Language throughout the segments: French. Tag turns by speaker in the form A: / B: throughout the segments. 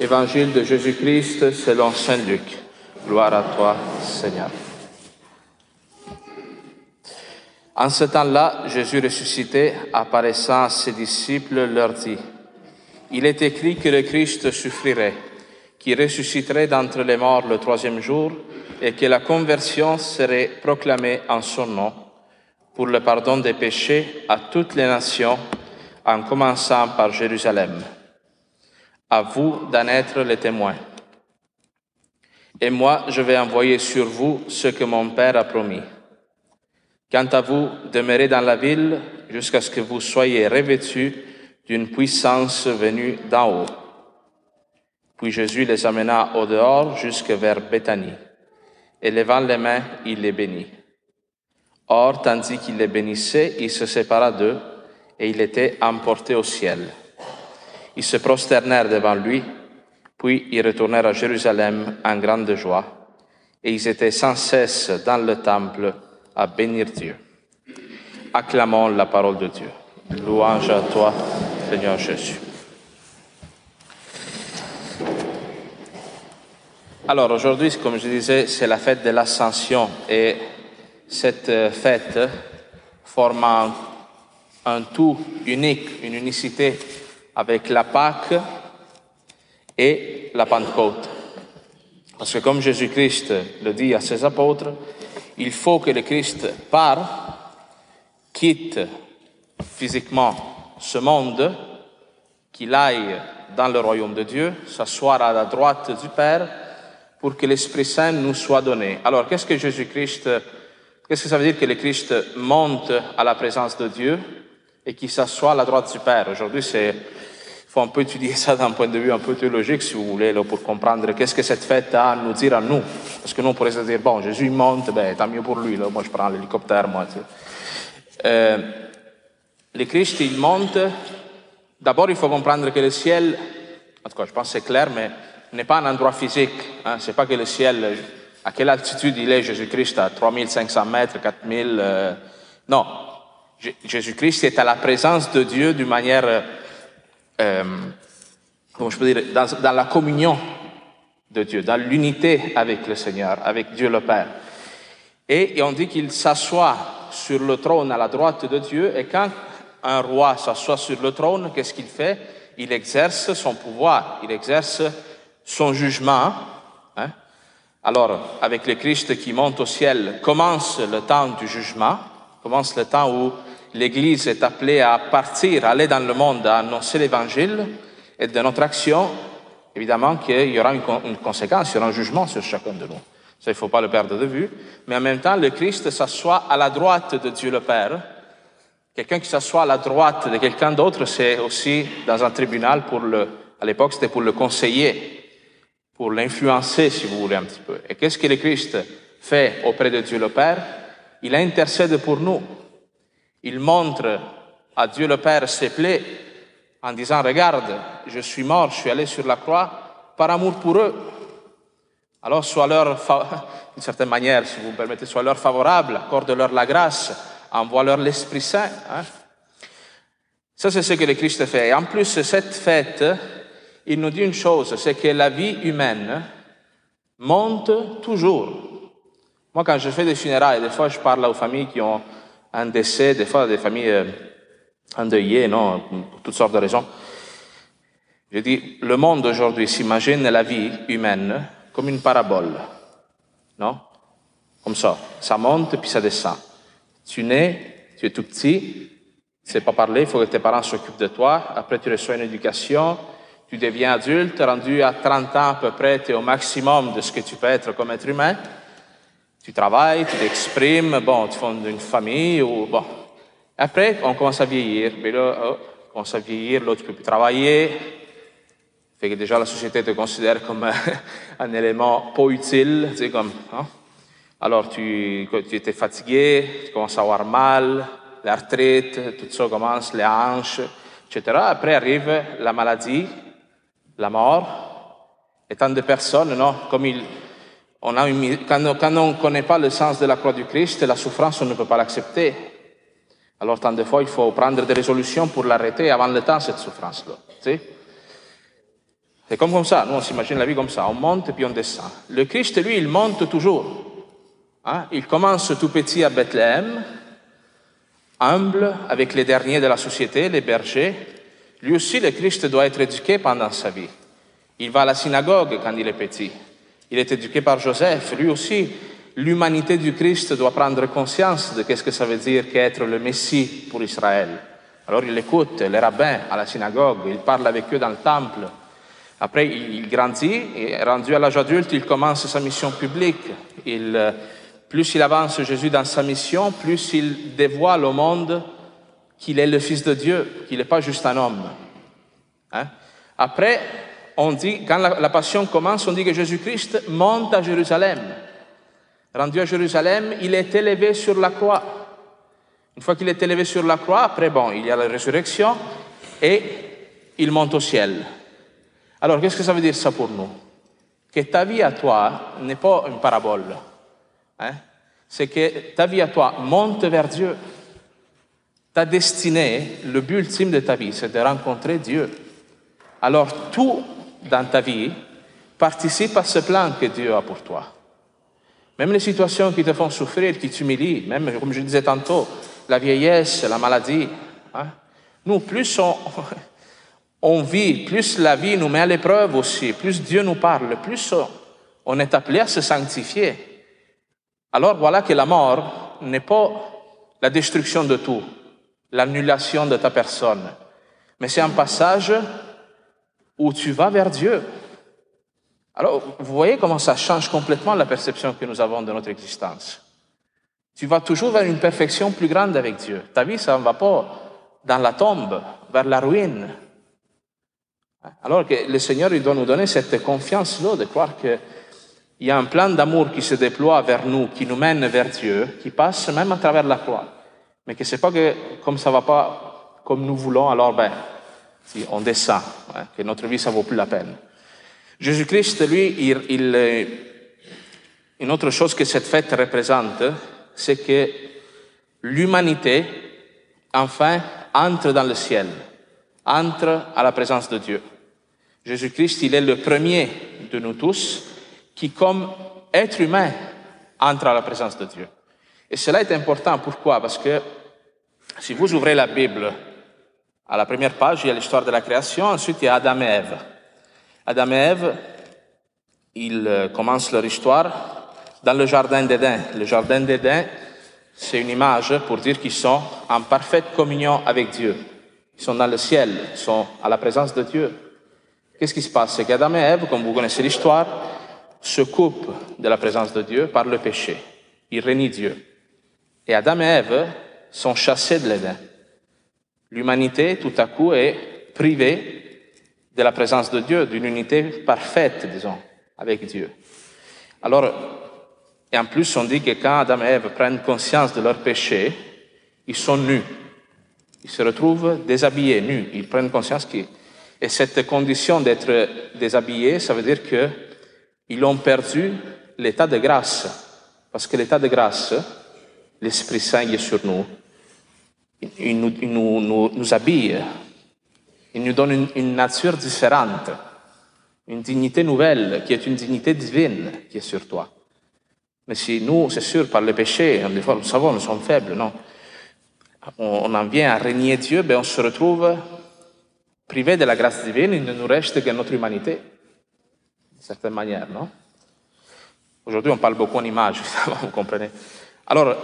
A: Évangile de Jésus-Christ selon Saint Luc. Gloire à toi, Seigneur. En ce temps-là, Jésus ressuscité, apparaissant à ses disciples, leur dit, Il est écrit que le Christ souffrirait, qu'il ressusciterait d'entre les morts le troisième jour, et que la conversion serait proclamée en son nom pour le pardon des péchés à toutes les nations, en commençant par Jérusalem. À vous d'en être les témoins. Et moi, je vais envoyer sur vous ce que mon Père a promis. Quant à vous, demeurez dans la ville jusqu'à ce que vous soyez revêtus d'une puissance venue d'en haut. Puis Jésus les amena au dehors jusque vers Béthanie. Et levant les mains, il les bénit. Or, tandis qu'il les bénissait, il se sépara d'eux et il était emporté au ciel. Ils se prosternèrent devant lui, puis ils retournèrent à Jérusalem en grande joie, et ils étaient sans cesse dans le temple à bénir Dieu. Acclamons la parole de Dieu. Louange à toi, Seigneur Jésus. Alors aujourd'hui, comme je disais, c'est la fête de l'Ascension et cette fête forme un, un tout unique, une unicité avec la Pâque et la Pentecôte. Parce que comme Jésus-Christ le dit à ses apôtres, il faut que le Christ part, quitte physiquement ce monde, qu'il aille dans le royaume de Dieu, s'asseoir à la droite du Père, pour que l'Esprit Saint nous soit donné. Alors, qu'est-ce que Jésus-Christ, qu'est-ce que ça veut dire que le Christ monte à la présence de Dieu et qu'il s'assoit à la droite du Père? Aujourd'hui, c'est, faut un peu étudier ça d'un point de vue un peu théologique, si vous voulez, pour comprendre qu'est-ce que cette fête a à nous dire à nous. Parce que nous, on pourrait se dire, bon, Jésus monte, ben, tant mieux pour lui, là. Moi, je prends l'hélicoptère, moi. Euh, le Christ, il monte. D'abord, il faut comprendre que le ciel, en tout cas, je pense que c'est clair, mais n'est pas un endroit physique. Hein. C'est pas que le ciel, à quelle altitude il est Jésus-Christ, à 3500 mètres, 4000. Euh, non. Jésus-Christ est à la présence de Dieu d'une manière, euh, je peux dire, dans, la communion de Dieu, dans l'unité avec le Seigneur, avec Dieu le Père. Et, et on dit qu'il s'assoit sur le trône à la droite de Dieu, et quand un roi s'assoit sur le trône, qu'est-ce qu'il fait? Il exerce son pouvoir, il exerce son jugement. Hein? Alors, avec le Christ qui monte au ciel, commence le temps du jugement, commence le temps où l'Église est appelée à partir, à aller dans le monde, à annoncer l'Évangile, et de notre action, évidemment qu'il y aura une, une, conséquence, il y aura un jugement sur chacun de nous. Ça, il ne faut pas le perdre de vue. Mais en même temps, le Christ s'assoit à la droite de Dieu le Père. Quelqu'un qui s'assoit à la droite de quelqu'un d'autre, c'est aussi dans un tribunal pour le, à l'époque, c'était pour le conseiller pour l'influencer, si vous voulez, un petit peu. Et qu'est-ce que le Christ fait auprès de Dieu le Père? Il intercède pour nous. Il montre à Dieu le Père ses plaies en disant, regarde, je suis mort, je suis allé sur la croix par amour pour eux. Alors, soit leur, d'une certaine manière, si vous me permettez, soit leur favorable, accorde-leur la grâce, envoie-leur l'Esprit Saint. Hein? Ça, c'est ce que le Christ fait. Et en plus, cette fête, il nous dit une chose, c'est que la vie humaine monte toujours. Moi, quand je fais des funérailles, des fois, je parle aux familles qui ont un décès, des fois, des familles euh, endeuillées, non, pour toutes sortes de raisons. Je dis, le monde aujourd'hui s'imagine la vie humaine comme une parabole, non? Comme ça, ça monte puis ça descend. Tu nais, tu es tout petit, tu sais pas parler, il faut que tes parents s'occupent de toi. Après, tu reçois une éducation, tu deviens adulte, rendu à 30 ans à peu près, tu es au maximum de ce que tu peux être comme être humain. Tu travailles, tu t'exprimes, bon, tu fondes une famille, ou bon. Après, on commence à vieillir. Puis là, oh, on commence à vieillir, là, tu peux plus travailler. Fait que déjà, la société te considère comme un élément pas utile, tu comme, hein? Alors, tu, tu étais fatigué, tu commences à avoir mal, l'arthrite, tout ça commence, les hanches, etc. Après arrive la maladie, la mort, et tant de personnes, non, comme il, quand, on ne connaît pas le sens de la croix du Christ, la souffrance, on ne peut pas l'accepter. Alors, tant de fois, il faut prendre des résolutions pour l'arrêter avant le temps, cette souffrance-là. C'est comme, comme ça, nous on s'imagine la vie comme ça, on monte et puis on descend. Le Christ, lui, il monte toujours. Hein? Il commence tout petit à Bethléem, humble avec les derniers de la société, les bergers. Lui aussi, le Christ doit être éduqué pendant sa vie. Il va à la synagogue quand il est petit. Il est éduqué par Joseph. Lui aussi, l'humanité du Christ doit prendre conscience de ce que ça veut dire qu'être le Messie pour Israël. Alors il écoute les rabbins à la synagogue, il parle avec eux dans le temple. Après, il grandit et rendu à l'âge adulte, il commence sa mission publique. Il, plus il avance Jésus dans sa mission, plus il dévoile au monde qu'il est le Fils de Dieu, qu'il n'est pas juste un homme. Hein? Après, on dit, quand la, passion commence, on dit que Jésus-Christ monte à Jérusalem. Rendu à Jérusalem, il est élevé sur la croix. Une fois qu'il est élevé sur la croix, après, bon, il y a la résurrection et il monte au ciel. Alors, qu'est-ce que ça veut dire ça pour nous? Que ta vie à toi n'est pas une parabole. Hein? C'est que ta vie à toi monte vers Dieu. Ta destinée, le but ultime de ta vie, c'est de rencontrer Dieu. Alors, tout dans ta vie participe à ce plan que Dieu a pour toi. Même les situations qui te font souffrir, qui t'humilient, même, comme je disais tantôt, la vieillesse, la maladie. Hein? Nous, plus on, vit, plus la vie nous met à l'épreuve aussi, plus Dieu nous parle, plus on est appelé à se sanctifier. Alors voilà que la mort n'est pas la destruction de tout, l'annulation de ta personne, mais c'est un passage où tu vas vers Dieu. Alors, vous voyez comment ça change complètement la perception que nous avons de notre existence. Tu vas toujours vers une perfection plus grande avec Dieu. Ta vie, ça ne va pas dans la tombe, vers la ruine. Alors que le Seigneur, il doit nous donner cette confiance-là de croire qu'il y a un plan d'amour qui se déploie vers nous, qui nous mène vers Dieu, qui passe même à travers la croix. Mais que c'est pas que comme ça va pas comme nous voulons, alors ben, si on descend, que notre vie, ça vaut plus la peine. Jésus-Christ, lui, euh, une autre chose que cette fête représente, c'est que l'humanité, enfin, entre dans le ciel, entre à la présence de Dieu. Jésus-Christ, il est le premier de nous tous qui, comme être humain, entre à la présence de Dieu. Et cela est important. Pourquoi? Parce que si vous ouvrez la Bible, à la première page, il y a l'histoire de la création, ensuite il y a Adam et Ève. Adam et Ève, ils euh, commencent leur histoire dans le jardin d'Éden. Le jardin d'Éden, c'est une image pour dire qu'ils sont en parfaite communion avec Dieu. Ils sont dans le ciel, ils sont à la présence de Dieu. Qu'est-ce qui se passe? C'est qu'Adam et Ève, comme vous connaissez l'histoire, se coupent de la présence de Dieu par le péché. Ils renient Dieu. Et Adam et Ève sont chassés de l'Éden. L'humanité, tout à coup, est privée de la présence de Dieu, d'une unité parfaite, disons, avec Dieu. Alors, et en plus, on dit que quand Adam et Ève prennent conscience de leur péché, ils sont nus. Ils se retrouvent déshabillés, nus. Ils prennent conscience qu'ils... Et cette condition d'être déshabillés, ça veut dire qu'ils ont perdu l'état de grâce. Parce que l'état de grâce, l'Esprit Saint est sur nous. Il nous, il nous, nous, nous, habille. Il nous donne une, nature différente. Une dignité nouvelle, qui est une dignité divine, qui est sur toi. Mais si nous, c'est sûr, par le péché, fois, nous savons, nous sommes faibles, non? On, en vient à régner Dieu, ben on se retrouve privé de la grâce divine, il ne nous reste que notre humanité, d'une certaine manière, non? Aujourd'hui, on parle beaucoup en images, vous comprenez? Alors,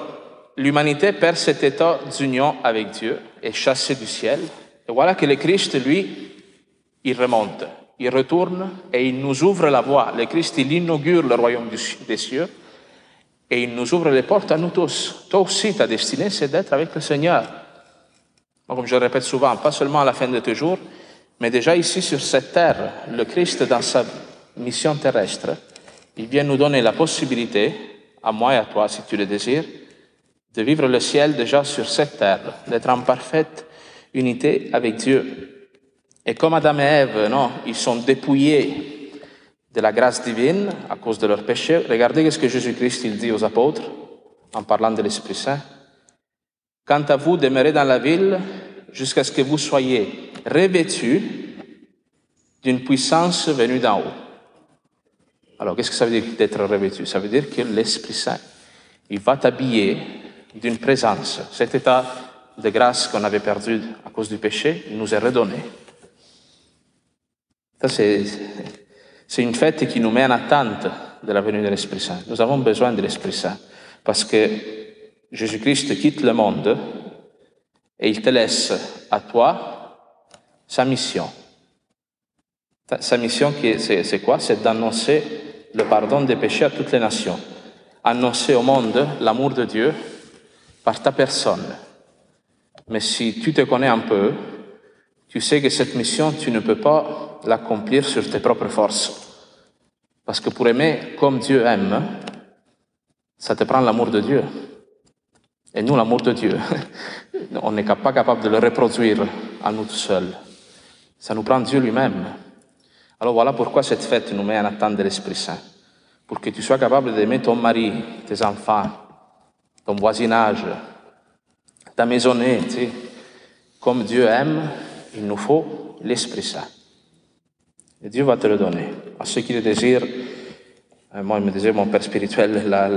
A: l'humanité perd cet état d'union avec Dieu, est chassée du ciel, et voilà que le Christ, lui, il remonte, il retourne et il nous ouvre la voie. Le Christ, il inaugure le royaume des cieux, et il nous ouvre les portes à nous tous. Toi aussi, ta destinée, c'est d'être avec le Seigneur. Comme je le répète souvent, pas seulement à la fin de tes jours, mais déjà ici sur cette terre, le Christ, dans sa mission terrestre, il vient nous donner la possibilité, à moi et à toi, si tu le désires, de vivre le ciel déjà sur cette terre, d'être en parfaite unité avec Dieu. Et comme Adam et Ève, non, ils sont dépouillés de la grâce divine à cause de leurs péchés. Regardez ce que Jésus-Christ il dit aux apôtres en parlant de l'Esprit Saint. Quant à vous, demeurez dans la ville jusqu'à ce que vous soyez revêtus d'une puissance venue d'en haut. Alors, qu'est-ce que ça veut dire d'être revêtu? Ça veut dire que l'Esprit Saint, il va t'habiller d'une présence. Cet état de grâce qu'on avait perdu à cause du péché, il nous est redonné. Ça, c'est, c'est une fête qui nous met en attente de la venue de l'Esprit Saint. Nous avons besoin de l'Esprit Saint parce que Jésus-Christ quitte le monde et il te laisse à toi sa mission. Sa mission, c'est quoi? C'est d'annoncer le pardon des péchés à toutes les nations. Annoncer au monde l'amour de Dieu par ta personne. Mais si tu te connais un peu, tu sais que cette mission, tu ne peux pas l'accomplir sur tes propres forces. Parce que pour aimer comme Dieu aime, ça te prend l'amour de Dieu. Et nous, l'amour de Dieu, on n'est pas capable de le reproduire à nous tout seuls. Ça nous prend Dieu lui-même. Alors voilà pourquoi cette fête nous met en attente de l'Esprit Saint. Pour que tu sois capable d'aimer ton mari, tes enfants, ton voisinage, ta maisonnée, tu sais. Comme Dieu aime, il nous faut l'Esprit Saint. Et Dieu va te le donner. À ceux qui le désirent, euh, moi, il me disait, mon Père spirituel, la,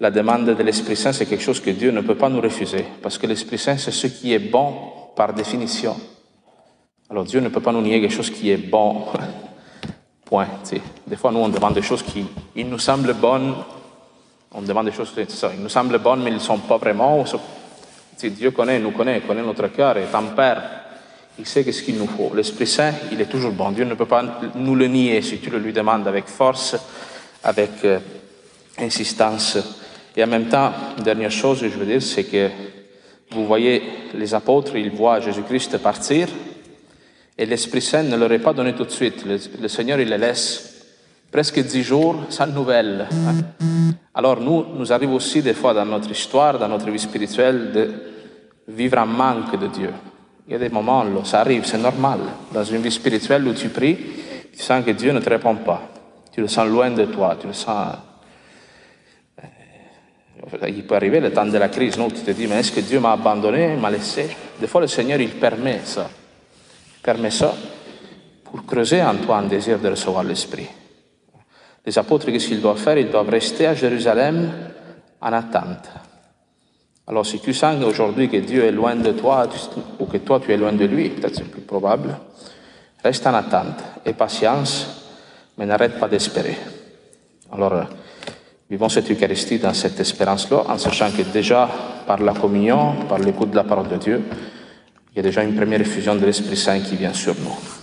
A: la, demande de l'Esprit Saint, c'est quelque chose que Dieu ne peut pas nous refuser. Parce que l'Esprit Saint, c'est ce qui est bon par définition. Alors Dieu ne peut pas nous nier quelque chose qui est bon. Point. Des fois, nous, on demande des choses qui il nous semblent bonnes. On demande des choses qui nous semblent bonnes, mais ils ne sont pas vraiment. Dieu connaît, nous connaît, connaît notre cœur et tempère. Il sait ce qu'il nous faut. L'Esprit Saint, il est toujours bon. Dieu ne peut pas nous le nier si tu le lui demandes avec force, avec euh, insistance. Et en même temps, dernière chose, je veux dire, c'est que vous voyez, les apôtres, ils voient Jésus-Christ partir, et l'Esprit Saint ne leur est pas donné tout de suite. Le, Seigneur, il les laisse presque dix jours sans nouvelles. Alors nous, nous arrive aussi des fois dans notre histoire, dans notre vie spirituelle, de vivre en manque de Dieu. Il y a des moments ça arrive, c'est normal. Dans une vie spirituelle où tu pries, tu sens que Dieu ne te répond pas. Tu le sens loin de toi, tu le sens... Euh, il peut arriver le temps de la crise? Tu te dis, mais est-ce que Dieu m'a abandonné, m'a laissé? Des fois, le Seigneur, il permet ça permet ça pour creuser en toi un désir de recevoir l'Esprit. Les apôtres, qu'est-ce qu'ils doivent faire Ils doivent rester à Jérusalem en attente. Alors si tu sens aujourd'hui que Dieu est loin de toi, ou que toi tu es loin de lui, peut-être c'est plus probable, reste en attente et patience, mais n'arrête pas d'espérer. Alors, vivons cette Eucharistie dans cette espérance-là, en sachant que déjà par la communion, par l'écoute de la parole de Dieu, il y a déjà une première effusion de l'Esprit Saint qui vient sur nous.